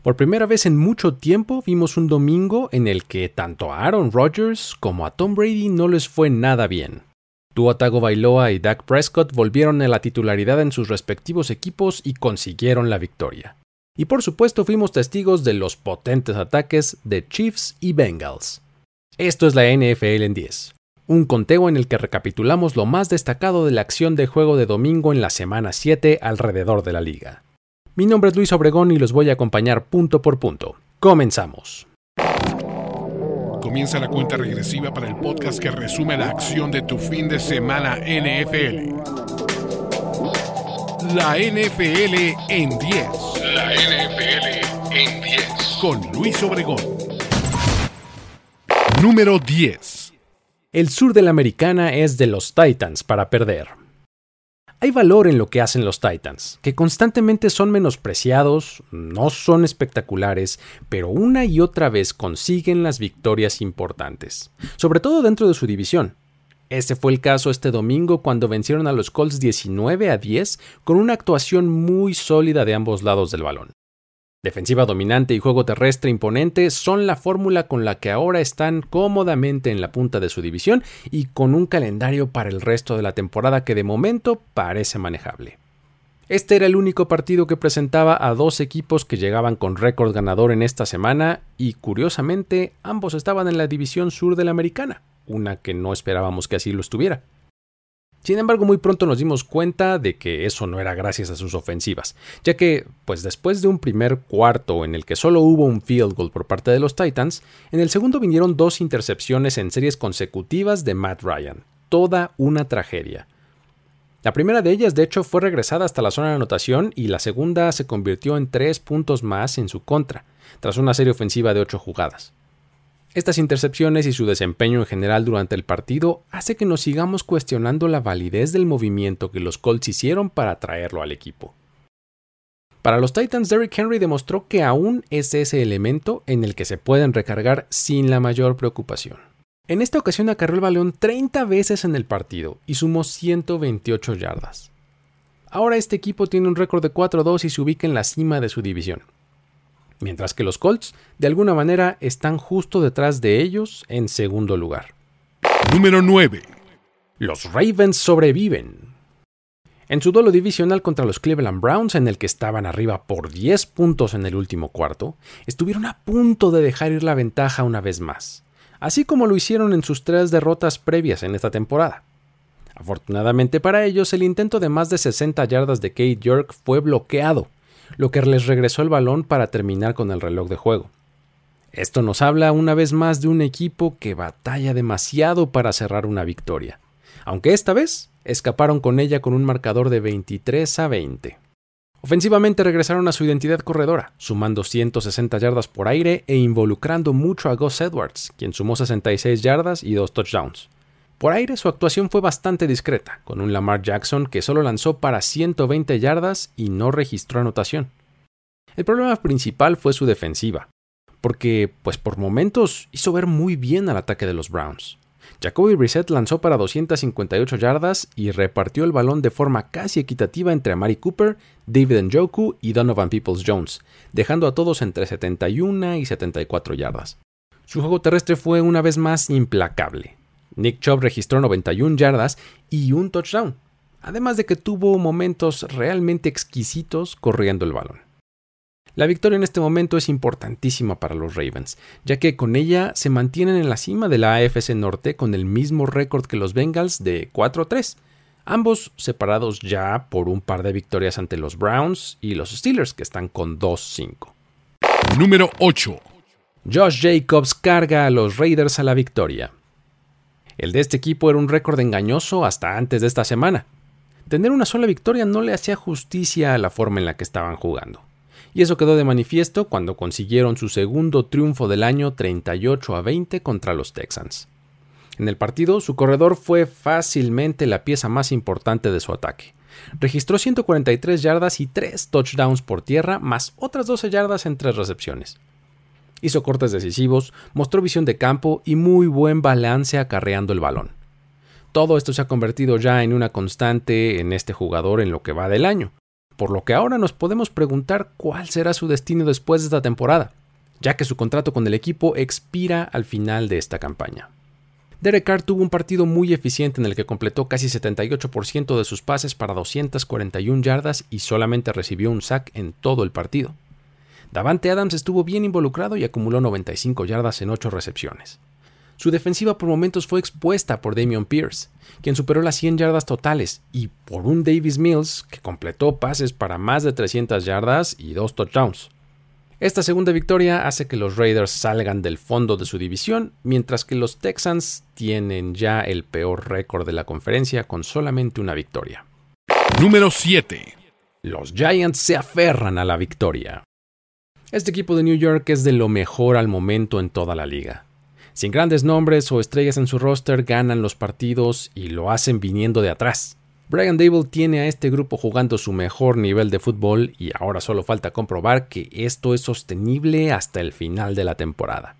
Por primera vez en mucho tiempo vimos un domingo en el que tanto a Aaron Rodgers como a Tom Brady no les fue nada bien. Tua Bailoa y Dak Prescott volvieron a la titularidad en sus respectivos equipos y consiguieron la victoria. Y por supuesto fuimos testigos de los potentes ataques de Chiefs y Bengals. Esto es la NFL en 10, un conteo en el que recapitulamos lo más destacado de la acción de juego de domingo en la semana 7 alrededor de la liga. Mi nombre es Luis Obregón y los voy a acompañar punto por punto. Comenzamos. Comienza la cuenta regresiva para el podcast que resume la acción de tu fin de semana NFL. La NFL en 10. La NFL en 10. Con Luis Obregón. Número 10. El sur de la americana es de los Titans para perder. Hay valor en lo que hacen los Titans, que constantemente son menospreciados, no son espectaculares, pero una y otra vez consiguen las victorias importantes, sobre todo dentro de su división. Este fue el caso este domingo cuando vencieron a los Colts 19 a 10 con una actuación muy sólida de ambos lados del balón. Defensiva dominante y juego terrestre imponente son la fórmula con la que ahora están cómodamente en la punta de su división y con un calendario para el resto de la temporada que de momento parece manejable. Este era el único partido que presentaba a dos equipos que llegaban con récord ganador en esta semana y curiosamente ambos estaban en la división sur de la americana, una que no esperábamos que así lo estuviera. Sin embargo, muy pronto nos dimos cuenta de que eso no era gracias a sus ofensivas, ya que, pues después de un primer cuarto en el que solo hubo un field goal por parte de los Titans, en el segundo vinieron dos intercepciones en series consecutivas de Matt Ryan, toda una tragedia. La primera de ellas, de hecho, fue regresada hasta la zona de anotación y la segunda se convirtió en tres puntos más en su contra, tras una serie ofensiva de ocho jugadas. Estas intercepciones y su desempeño en general durante el partido hace que nos sigamos cuestionando la validez del movimiento que los Colts hicieron para traerlo al equipo. Para los Titans, Derrick Henry demostró que aún es ese elemento en el que se pueden recargar sin la mayor preocupación. En esta ocasión acarreó el balón 30 veces en el partido y sumó 128 yardas. Ahora este equipo tiene un récord de 4-2 y se ubica en la cima de su división mientras que los Colts de alguna manera están justo detrás de ellos en segundo lugar. Número 9. Los Ravens sobreviven. En su duelo divisional contra los Cleveland Browns, en el que estaban arriba por 10 puntos en el último cuarto, estuvieron a punto de dejar ir la ventaja una vez más, así como lo hicieron en sus tres derrotas previas en esta temporada. Afortunadamente para ellos, el intento de más de 60 yardas de Kate York fue bloqueado lo que les regresó el balón para terminar con el reloj de juego. Esto nos habla una vez más de un equipo que batalla demasiado para cerrar una victoria, aunque esta vez escaparon con ella con un marcador de 23 a 20. Ofensivamente regresaron a su identidad corredora, sumando 160 yardas por aire e involucrando mucho a Gus Edwards, quien sumó 66 yardas y dos touchdowns. Por aire su actuación fue bastante discreta, con un Lamar Jackson que solo lanzó para 120 yardas y no registró anotación. El problema principal fue su defensiva, porque pues por momentos hizo ver muy bien al ataque de los Browns. Jacoby Brissett lanzó para 258 yardas y repartió el balón de forma casi equitativa entre Amari Cooper, David Njoku y Donovan Peoples Jones, dejando a todos entre 71 y 74 yardas. Su juego terrestre fue una vez más implacable, Nick Chubb registró 91 yardas y un touchdown, además de que tuvo momentos realmente exquisitos corriendo el balón. La victoria en este momento es importantísima para los Ravens, ya que con ella se mantienen en la cima de la AFC Norte con el mismo récord que los Bengals de 4-3, ambos separados ya por un par de victorias ante los Browns y los Steelers que están con 2-5. Número 8. Josh Jacobs carga a los Raiders a la victoria. El de este equipo era un récord engañoso hasta antes de esta semana. Tener una sola victoria no le hacía justicia a la forma en la que estaban jugando. Y eso quedó de manifiesto cuando consiguieron su segundo triunfo del año 38 a 20 contra los Texans. En el partido, su corredor fue fácilmente la pieza más importante de su ataque. Registró 143 yardas y 3 touchdowns por tierra, más otras 12 yardas en 3 recepciones hizo cortes decisivos, mostró visión de campo y muy buen balance acarreando el balón. Todo esto se ha convertido ya en una constante en este jugador en lo que va del año, por lo que ahora nos podemos preguntar cuál será su destino después de esta temporada, ya que su contrato con el equipo expira al final de esta campaña. Derek Carr tuvo un partido muy eficiente en el que completó casi 78% de sus pases para 241 yardas y solamente recibió un sack en todo el partido. Davante Adams estuvo bien involucrado y acumuló 95 yardas en 8 recepciones. Su defensiva por momentos fue expuesta por Damian Pierce, quien superó las 100 yardas totales, y por un Davis Mills que completó pases para más de 300 yardas y dos touchdowns. Esta segunda victoria hace que los Raiders salgan del fondo de su división, mientras que los Texans tienen ya el peor récord de la conferencia con solamente una victoria. Número 7. Los Giants se aferran a la victoria. Este equipo de New York es de lo mejor al momento en toda la liga. Sin grandes nombres o estrellas en su roster, ganan los partidos y lo hacen viniendo de atrás. Brian Dable tiene a este grupo jugando su mejor nivel de fútbol y ahora solo falta comprobar que esto es sostenible hasta el final de la temporada.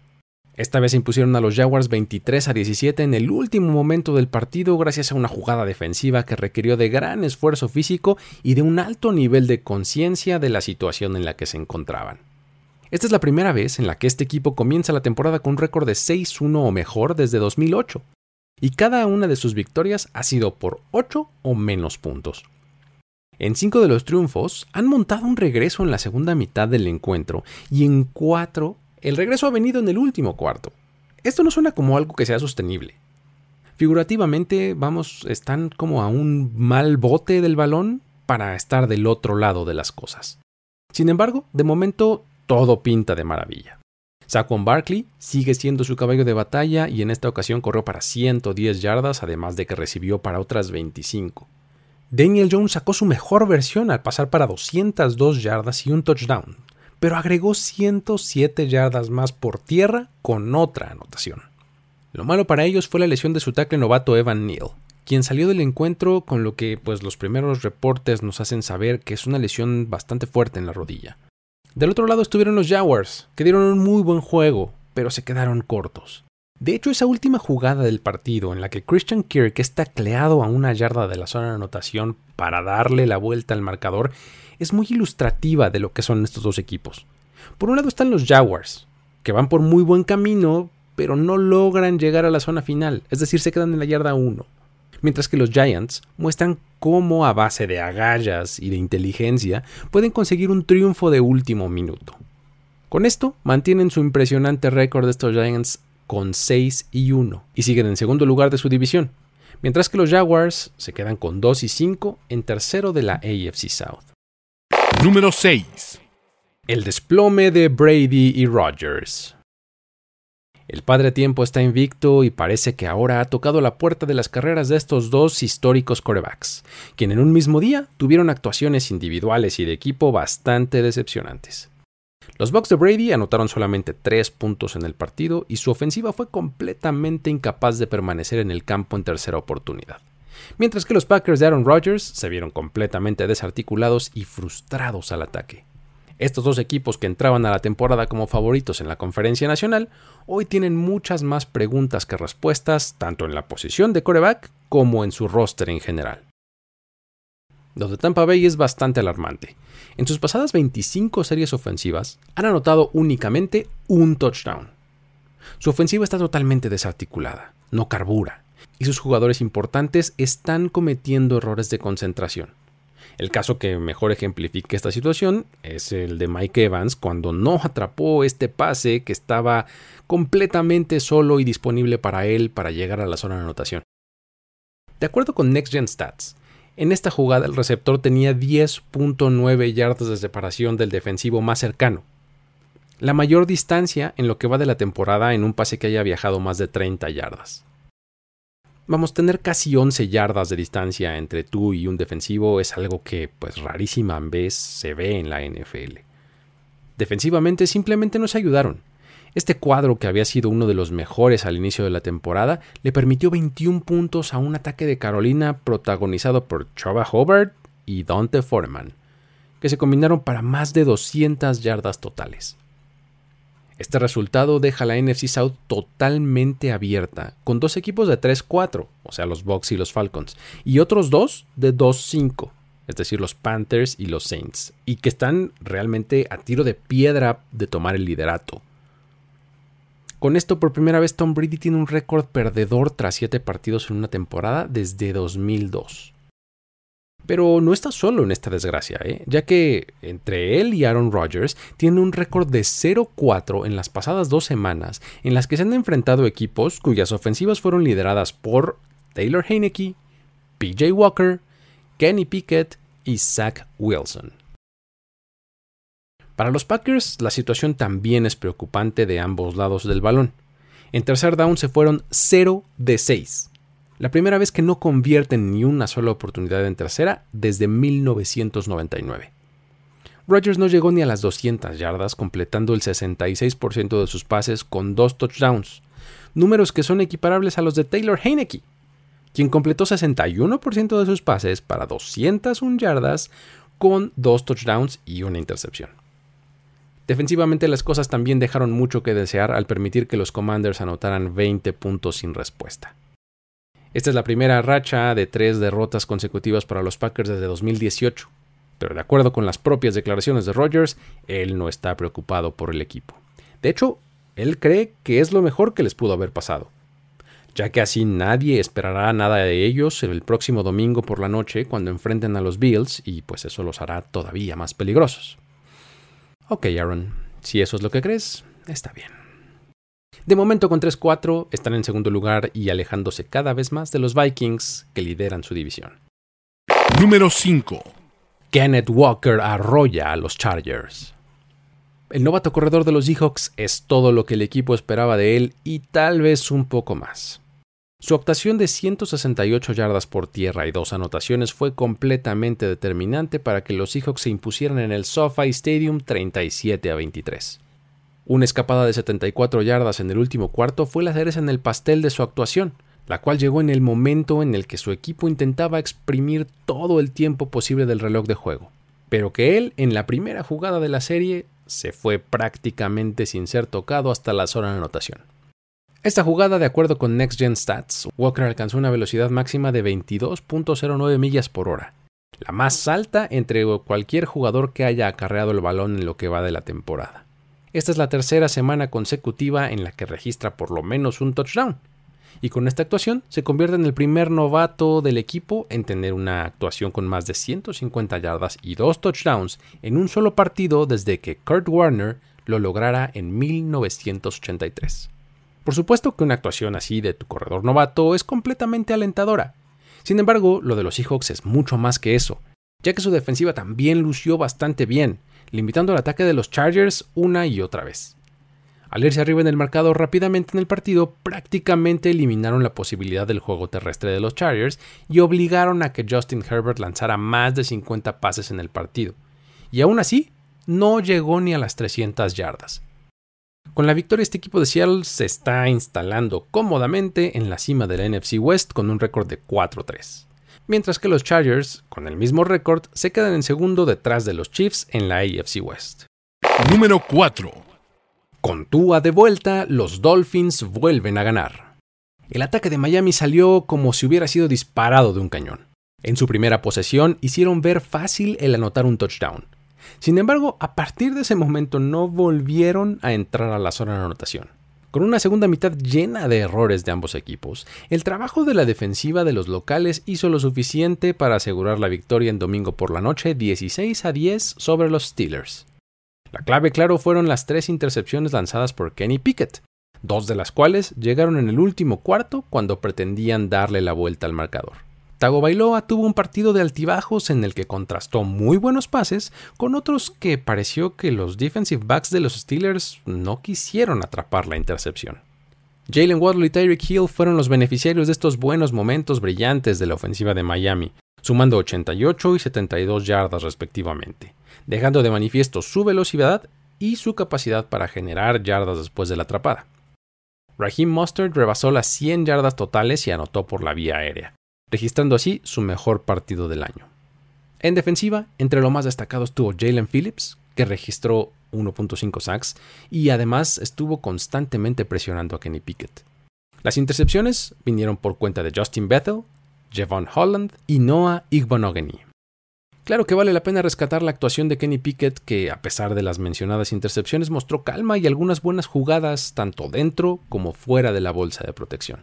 Esta vez impusieron a los Jaguars 23 a 17 en el último momento del partido gracias a una jugada defensiva que requirió de gran esfuerzo físico y de un alto nivel de conciencia de la situación en la que se encontraban. Esta es la primera vez en la que este equipo comienza la temporada con un récord de 6-1 o mejor desde 2008, y cada una de sus victorias ha sido por 8 o menos puntos. En cinco de los triunfos han montado un regreso en la segunda mitad del encuentro y en cuatro el regreso ha venido en el último cuarto. Esto no suena como algo que sea sostenible. Figurativamente, vamos, están como a un mal bote del balón para estar del otro lado de las cosas. Sin embargo, de momento todo pinta de maravilla. Saquon Barkley sigue siendo su caballo de batalla y en esta ocasión corrió para 110 yardas, además de que recibió para otras 25. Daniel Jones sacó su mejor versión al pasar para 202 yardas y un touchdown, pero agregó 107 yardas más por tierra con otra anotación. Lo malo para ellos fue la lesión de su tackle novato Evan Neal, quien salió del encuentro con lo que pues los primeros reportes nos hacen saber que es una lesión bastante fuerte en la rodilla. Del otro lado estuvieron los Jaguars, que dieron un muy buen juego, pero se quedaron cortos. De hecho, esa última jugada del partido en la que Christian Kirk es tacleado a una yarda de la zona de anotación para darle la vuelta al marcador es muy ilustrativa de lo que son estos dos equipos. Por un lado están los Jaguars, que van por muy buen camino, pero no logran llegar a la zona final, es decir, se quedan en la yarda 1 mientras que los Giants muestran cómo a base de agallas y de inteligencia pueden conseguir un triunfo de último minuto. Con esto mantienen su impresionante récord de estos Giants con 6 y 1 y siguen en segundo lugar de su división, mientras que los Jaguars se quedan con 2 y 5 en tercero de la AFC South. Número 6. El desplome de Brady y Rodgers. El padre tiempo está invicto y parece que ahora ha tocado la puerta de las carreras de estos dos históricos corebacks, quien en un mismo día tuvieron actuaciones individuales y de equipo bastante decepcionantes. Los Bucks de Brady anotaron solamente tres puntos en el partido y su ofensiva fue completamente incapaz de permanecer en el campo en tercera oportunidad. Mientras que los Packers de Aaron Rodgers se vieron completamente desarticulados y frustrados al ataque. Estos dos equipos que entraban a la temporada como favoritos en la conferencia nacional, hoy tienen muchas más preguntas que respuestas, tanto en la posición de coreback como en su roster en general. Lo de Tampa Bay es bastante alarmante. En sus pasadas 25 series ofensivas, han anotado únicamente un touchdown. Su ofensiva está totalmente desarticulada, no carbura, y sus jugadores importantes están cometiendo errores de concentración. El caso que mejor ejemplifica esta situación es el de Mike Evans cuando no atrapó este pase que estaba completamente solo y disponible para él para llegar a la zona de anotación. De acuerdo con Next Gen Stats, en esta jugada el receptor tenía 10.9 yardas de separación del defensivo más cercano, la mayor distancia en lo que va de la temporada en un pase que haya viajado más de 30 yardas. Vamos, tener casi 11 yardas de distancia entre tú y un defensivo es algo que, pues rarísima vez, se ve en la NFL. Defensivamente simplemente no se ayudaron. Este cuadro, que había sido uno de los mejores al inicio de la temporada, le permitió 21 puntos a un ataque de Carolina protagonizado por Chava Hobart y Dante Foreman, que se combinaron para más de 200 yardas totales. Este resultado deja la NFC South totalmente abierta, con dos equipos de 3-4, o sea, los Bucks y los Falcons, y otros dos de 2-5, es decir, los Panthers y los Saints, y que están realmente a tiro de piedra de tomar el liderato. Con esto, por primera vez, Tom Brady tiene un récord perdedor tras 7 partidos en una temporada desde 2002. Pero no está solo en esta desgracia, ¿eh? ya que entre él y Aaron Rodgers tiene un récord de 0-4 en las pasadas dos semanas en las que se han enfrentado equipos cuyas ofensivas fueron lideradas por Taylor Heineke, PJ Walker, Kenny Pickett y Zach Wilson. Para los Packers, la situación también es preocupante de ambos lados del balón. En tercer down se fueron 0 de 6 la primera vez que no convierten ni una sola oportunidad en tercera desde 1999. Rodgers no llegó ni a las 200 yardas, completando el 66% de sus pases con dos touchdowns, números que son equiparables a los de Taylor Heineke, quien completó 61% de sus pases para 201 yardas con dos touchdowns y una intercepción. Defensivamente las cosas también dejaron mucho que desear al permitir que los Commanders anotaran 20 puntos sin respuesta. Esta es la primera racha de tres derrotas consecutivas para los Packers desde 2018, pero de acuerdo con las propias declaraciones de Rodgers, él no está preocupado por el equipo. De hecho, él cree que es lo mejor que les pudo haber pasado, ya que así nadie esperará nada de ellos el próximo domingo por la noche cuando enfrenten a los Bills y pues eso los hará todavía más peligrosos. Ok, Aaron, si eso es lo que crees, está bien. De momento con 3-4 están en segundo lugar y alejándose cada vez más de los Vikings que lideran su división. Número 5. Kenneth Walker arrolla a los Chargers. El novato corredor de los Seahawks es todo lo que el equipo esperaba de él y tal vez un poco más. Su actuación de 168 yardas por tierra y dos anotaciones fue completamente determinante para que los Seahawks se impusieran en el SoFi Stadium 37 a 23. Una escapada de 74 yardas en el último cuarto fue la cereza en el pastel de su actuación, la cual llegó en el momento en el que su equipo intentaba exprimir todo el tiempo posible del reloj de juego, pero que él, en la primera jugada de la serie, se fue prácticamente sin ser tocado hasta la zona de anotación. Esta jugada, de acuerdo con Next Gen Stats, Walker alcanzó una velocidad máxima de 22.09 millas por hora, la más alta entre cualquier jugador que haya acarreado el balón en lo que va de la temporada. Esta es la tercera semana consecutiva en la que registra por lo menos un touchdown. Y con esta actuación se convierte en el primer novato del equipo en tener una actuación con más de 150 yardas y dos touchdowns en un solo partido desde que Kurt Warner lo lograra en 1983. Por supuesto que una actuación así de tu corredor novato es completamente alentadora. Sin embargo, lo de los Seahawks es mucho más que eso, ya que su defensiva también lució bastante bien, limitando el ataque de los Chargers una y otra vez. Al irse arriba en el marcador rápidamente en el partido, prácticamente eliminaron la posibilidad del juego terrestre de los Chargers y obligaron a que Justin Herbert lanzara más de 50 pases en el partido. Y aún así, no llegó ni a las 300 yardas. Con la victoria este equipo de Seattle se está instalando cómodamente en la cima de la NFC West con un récord de 4-3 mientras que los Chargers, con el mismo récord, se quedan en segundo detrás de los Chiefs en la AFC West. Número 4. Con Tua de vuelta, los Dolphins vuelven a ganar. El ataque de Miami salió como si hubiera sido disparado de un cañón. En su primera posesión hicieron ver fácil el anotar un touchdown. Sin embargo, a partir de ese momento no volvieron a entrar a la zona de anotación. Con una segunda mitad llena de errores de ambos equipos, el trabajo de la defensiva de los locales hizo lo suficiente para asegurar la victoria en domingo por la noche 16 a 10 sobre los Steelers. La clave, claro, fueron las tres intercepciones lanzadas por Kenny Pickett, dos de las cuales llegaron en el último cuarto cuando pretendían darle la vuelta al marcador. Bailoa tuvo un partido de altibajos en el que contrastó muy buenos pases con otros que pareció que los defensive backs de los Steelers no quisieron atrapar la intercepción. Jalen Waddle y Tyreek Hill fueron los beneficiarios de estos buenos momentos brillantes de la ofensiva de Miami, sumando 88 y 72 yardas respectivamente, dejando de manifiesto su velocidad y su capacidad para generar yardas después de la atrapada. Raheem Mustard rebasó las 100 yardas totales y anotó por la vía aérea, registrando así su mejor partido del año. En defensiva, entre lo más destacado estuvo Jalen Phillips, que registró 1.5 sacks y además estuvo constantemente presionando a Kenny Pickett. Las intercepciones vinieron por cuenta de Justin Bethel, Javon Holland y Noah Igbonogany. Claro que vale la pena rescatar la actuación de Kenny Pickett, que a pesar de las mencionadas intercepciones mostró calma y algunas buenas jugadas tanto dentro como fuera de la bolsa de protección.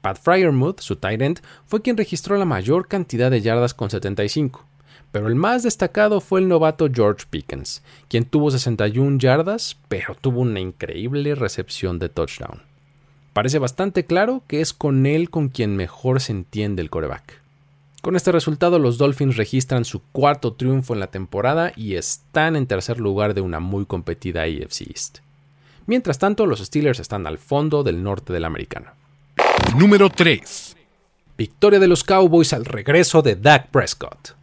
Pat Fryermuth, su tight end, fue quien registró la mayor cantidad de yardas con 75, pero el más destacado fue el novato George Pickens, quien tuvo 61 yardas, pero tuvo una increíble recepción de touchdown. Parece bastante claro que es con él con quien mejor se entiende el coreback. Con este resultado, los Dolphins registran su cuarto triunfo en la temporada y están en tercer lugar de una muy competida AFC East. Mientras tanto, los Steelers están al fondo del norte de la americana. Número 3. Victoria de los Cowboys al regreso de Dak Prescott.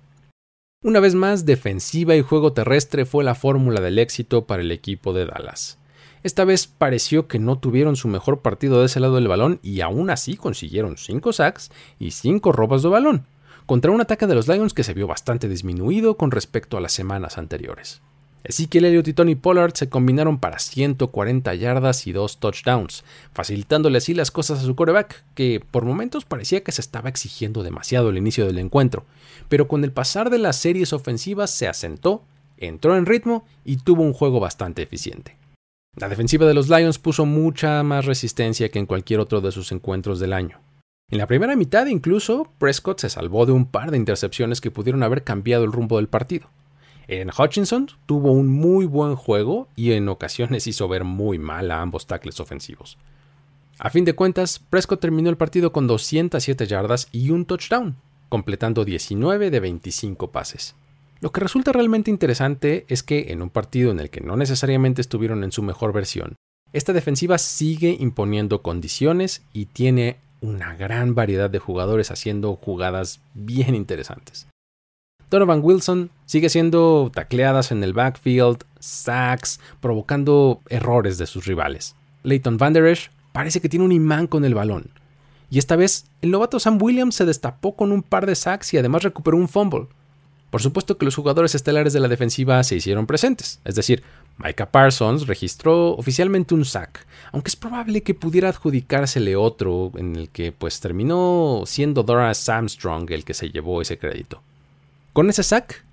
Una vez más, defensiva y juego terrestre fue la fórmula del éxito para el equipo de Dallas. Esta vez pareció que no tuvieron su mejor partido de ese lado del balón y aún así consiguieron 5 sacks y 5 robos de balón, contra un ataque de los Lions que se vio bastante disminuido con respecto a las semanas anteriores. Ezekiel Elliott y Tony Pollard se combinaron para 140 yardas y 2 touchdowns, facilitándole así las cosas a su coreback, que por momentos parecía que se estaba exigiendo demasiado el inicio del encuentro, pero con el pasar de las series ofensivas se asentó, entró en ritmo y tuvo un juego bastante eficiente. La defensiva de los Lions puso mucha más resistencia que en cualquier otro de sus encuentros del año. En la primera mitad incluso, Prescott se salvó de un par de intercepciones que pudieron haber cambiado el rumbo del partido. En Hutchinson tuvo un muy buen juego y en ocasiones hizo ver muy mal a ambos tackles ofensivos. A fin de cuentas, Prescott terminó el partido con 207 yardas y un touchdown, completando 19 de 25 pases. Lo que resulta realmente interesante es que en un partido en el que no necesariamente estuvieron en su mejor versión, esta defensiva sigue imponiendo condiciones y tiene una gran variedad de jugadores haciendo jugadas bien interesantes. Donovan Wilson sigue siendo tacleadas en el backfield, sacks, provocando errores de sus rivales. Leighton Van Esch parece que tiene un imán con el balón. Y esta vez, el novato Sam Williams se destapó con un par de sacks y además recuperó un fumble. Por supuesto que los jugadores estelares de la defensiva se hicieron presentes, es decir, Micah Parsons registró oficialmente un sack, aunque es probable que pudiera adjudicársele otro en el que pues terminó siendo Dora Armstrong el que se llevó ese crédito. Con ese sack,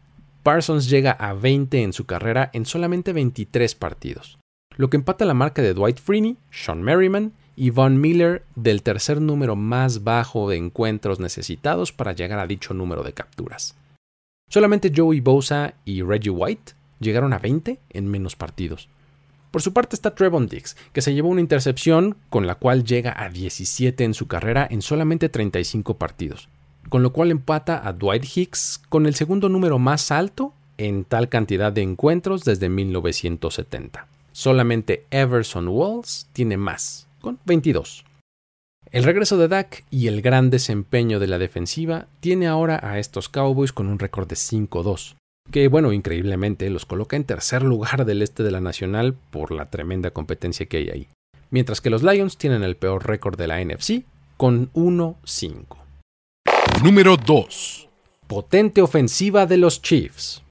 Parsons llega a 20 en su carrera en solamente 23 partidos, lo que empata la marca de Dwight Freeney, Sean Merriman y Von Miller del tercer número más bajo de encuentros necesitados para llegar a dicho número de capturas. Solamente Joey Bosa y Reggie White llegaron a 20 en menos partidos. Por su parte está Trevon Diggs, que se llevó una intercepción con la cual llega a 17 en su carrera en solamente 35 partidos, con lo cual empata a Dwight Hicks con el segundo número más alto en tal cantidad de encuentros desde 1970. Solamente Everson Walls tiene más, con 22. El regreso de Dak y el gran desempeño de la defensiva tiene ahora a estos Cowboys con un récord de 5-2, que bueno, increíblemente los coloca en tercer lugar del este de la Nacional por la tremenda competencia que hay ahí. Mientras que los Lions tienen el peor récord de la NFC con 1-5. Número 2. Potente ofensiva de los Chiefs.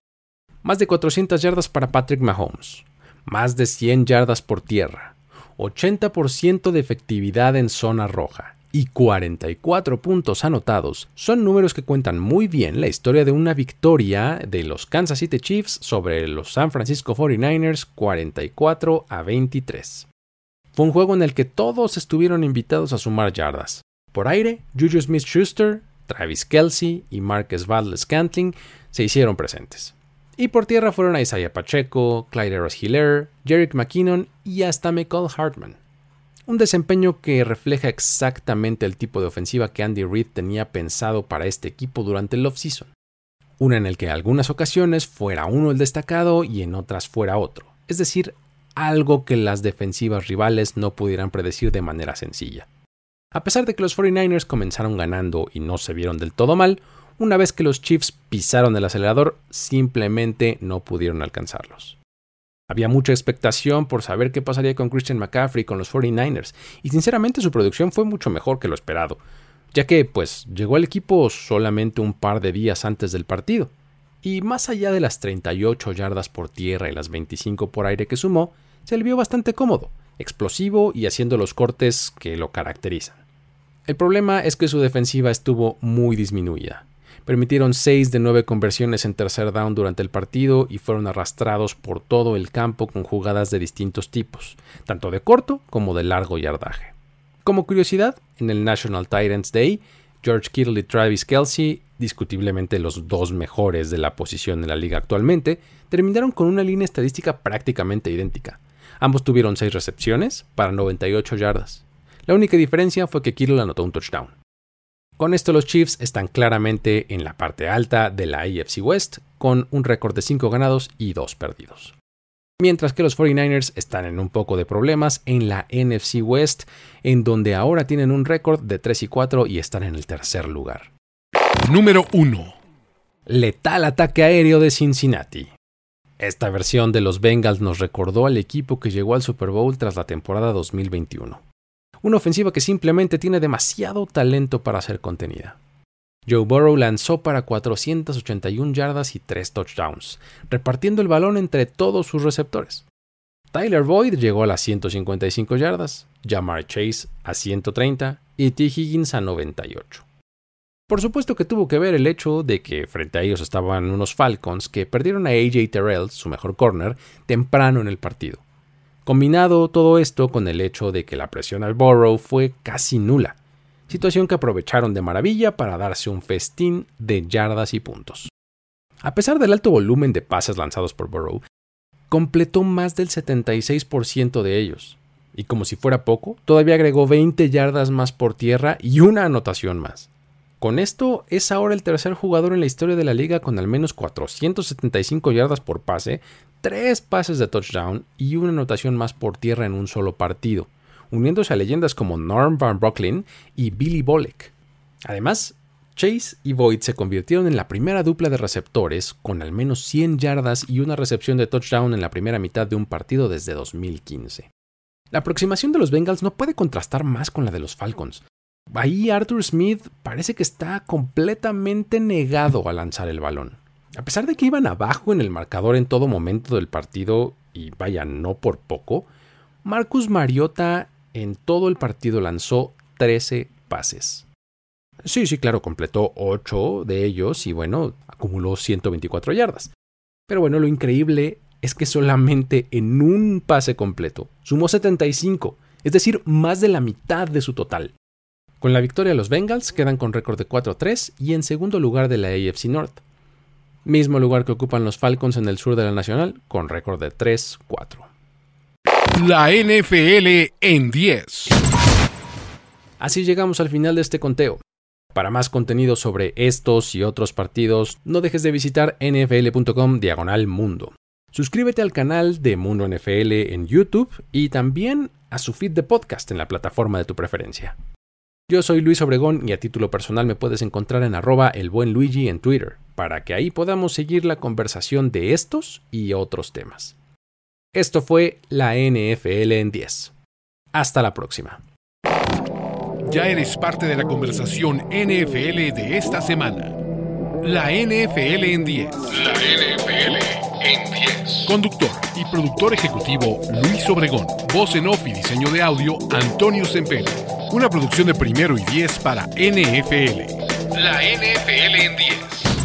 Más de 400 yardas para Patrick Mahomes. Más de 100 yardas por tierra. 80% de efectividad en zona roja y 44 puntos anotados son números que cuentan muy bien la historia de una victoria de los Kansas City Chiefs sobre los San Francisco 49ers 44 a 23. Fue un juego en el que todos estuvieron invitados a sumar yardas. Por aire, Juju Smith-Schuster, Travis Kelsey y Marcus Valdez Scantling se hicieron presentes. Y por tierra fueron a Isaiah Pacheco, Clyde Ross-Hiller, Jerick McKinnon y hasta Michael Hartman. Un desempeño que refleja exactamente el tipo de ofensiva que Andy Reid tenía pensado para este equipo durante el offseason. Una en el que en algunas ocasiones fuera uno el destacado y en otras fuera otro. Es decir, algo que las defensivas rivales no pudieran predecir de manera sencilla. A pesar de que los 49ers comenzaron ganando y no se vieron del todo mal, una vez que los Chiefs pisaron el acelerador, simplemente no pudieron alcanzarlos. Había mucha expectación por saber qué pasaría con Christian McCaffrey con los 49ers, y sinceramente su producción fue mucho mejor que lo esperado, ya que pues llegó al equipo solamente un par de días antes del partido. Y más allá de las 38 yardas por tierra y las 25 por aire que sumó, se le vio bastante cómodo, explosivo y haciendo los cortes que lo caracterizan. El problema es que su defensiva estuvo muy disminuida, Permitieron 6 de 9 conversiones en tercer down durante el partido y fueron arrastrados por todo el campo con jugadas de distintos tipos, tanto de corto como de largo yardaje. Como curiosidad, en el National Titans Day, George Kittle y Travis Kelsey, discutiblemente los dos mejores de la posición en la liga actualmente, terminaron con una línea estadística prácticamente idéntica. Ambos tuvieron 6 recepciones para 98 yardas. La única diferencia fue que Kittle anotó un touchdown. Con esto los Chiefs están claramente en la parte alta de la AFC West, con un récord de 5 ganados y 2 perdidos. Mientras que los 49ers están en un poco de problemas en la NFC West, en donde ahora tienen un récord de 3 y 4 y están en el tercer lugar. Número 1. Letal ataque aéreo de Cincinnati. Esta versión de los Bengals nos recordó al equipo que llegó al Super Bowl tras la temporada 2021 una ofensiva que simplemente tiene demasiado talento para ser contenida. Joe Burrow lanzó para 481 yardas y 3 touchdowns, repartiendo el balón entre todos sus receptores. Tyler Boyd llegó a las 155 yardas, Jamar Chase a 130 y T. Higgins a 98. Por supuesto que tuvo que ver el hecho de que frente a ellos estaban unos Falcons que perdieron a AJ Terrell, su mejor corner, temprano en el partido. Combinado todo esto con el hecho de que la presión al Borough fue casi nula, situación que aprovecharon de maravilla para darse un festín de yardas y puntos. A pesar del alto volumen de pases lanzados por Burrow, completó más del 76% de ellos, y como si fuera poco, todavía agregó 20 yardas más por tierra y una anotación más. Con esto es ahora el tercer jugador en la historia de la liga con al menos 475 yardas por pase, tres pases de touchdown y una anotación más por tierra en un solo partido, uniéndose a leyendas como Norm Van Brocklin y Billy Bolek. Además, Chase y Boyd se convirtieron en la primera dupla de receptores con al menos 100 yardas y una recepción de touchdown en la primera mitad de un partido desde 2015. La aproximación de los Bengals no puede contrastar más con la de los Falcons. Ahí Arthur Smith parece que está completamente negado a lanzar el balón. A pesar de que iban abajo en el marcador en todo momento del partido, y vaya, no por poco, Marcus Mariota en todo el partido lanzó 13 pases. Sí, sí, claro, completó 8 de ellos y bueno, acumuló 124 yardas. Pero bueno, lo increíble es que solamente en un pase completo sumó 75, es decir, más de la mitad de su total. Con la victoria los Bengals quedan con récord de 4-3 y en segundo lugar de la AFC North mismo lugar que ocupan los Falcons en el sur de la Nacional, con récord de 3-4. La NFL en 10. Así llegamos al final de este conteo. Para más contenido sobre estos y otros partidos, no dejes de visitar nfl.com diagonal mundo. Suscríbete al canal de Mundo NFL en YouTube y también a su feed de podcast en la plataforma de tu preferencia. Yo soy Luis Obregón y a título personal me puedes encontrar en arroba el buen Luigi en Twitter, para que ahí podamos seguir la conversación de estos y otros temas. Esto fue la NFL en 10. Hasta la próxima. Ya eres parte de la conversación NFL de esta semana. La NFL en 10. La NFL en 10. Conductor y productor ejecutivo Luis Obregón. Voz en off y diseño de audio Antonio Sempere. Una producción de primero y 10 para NFL. La NFL en 10.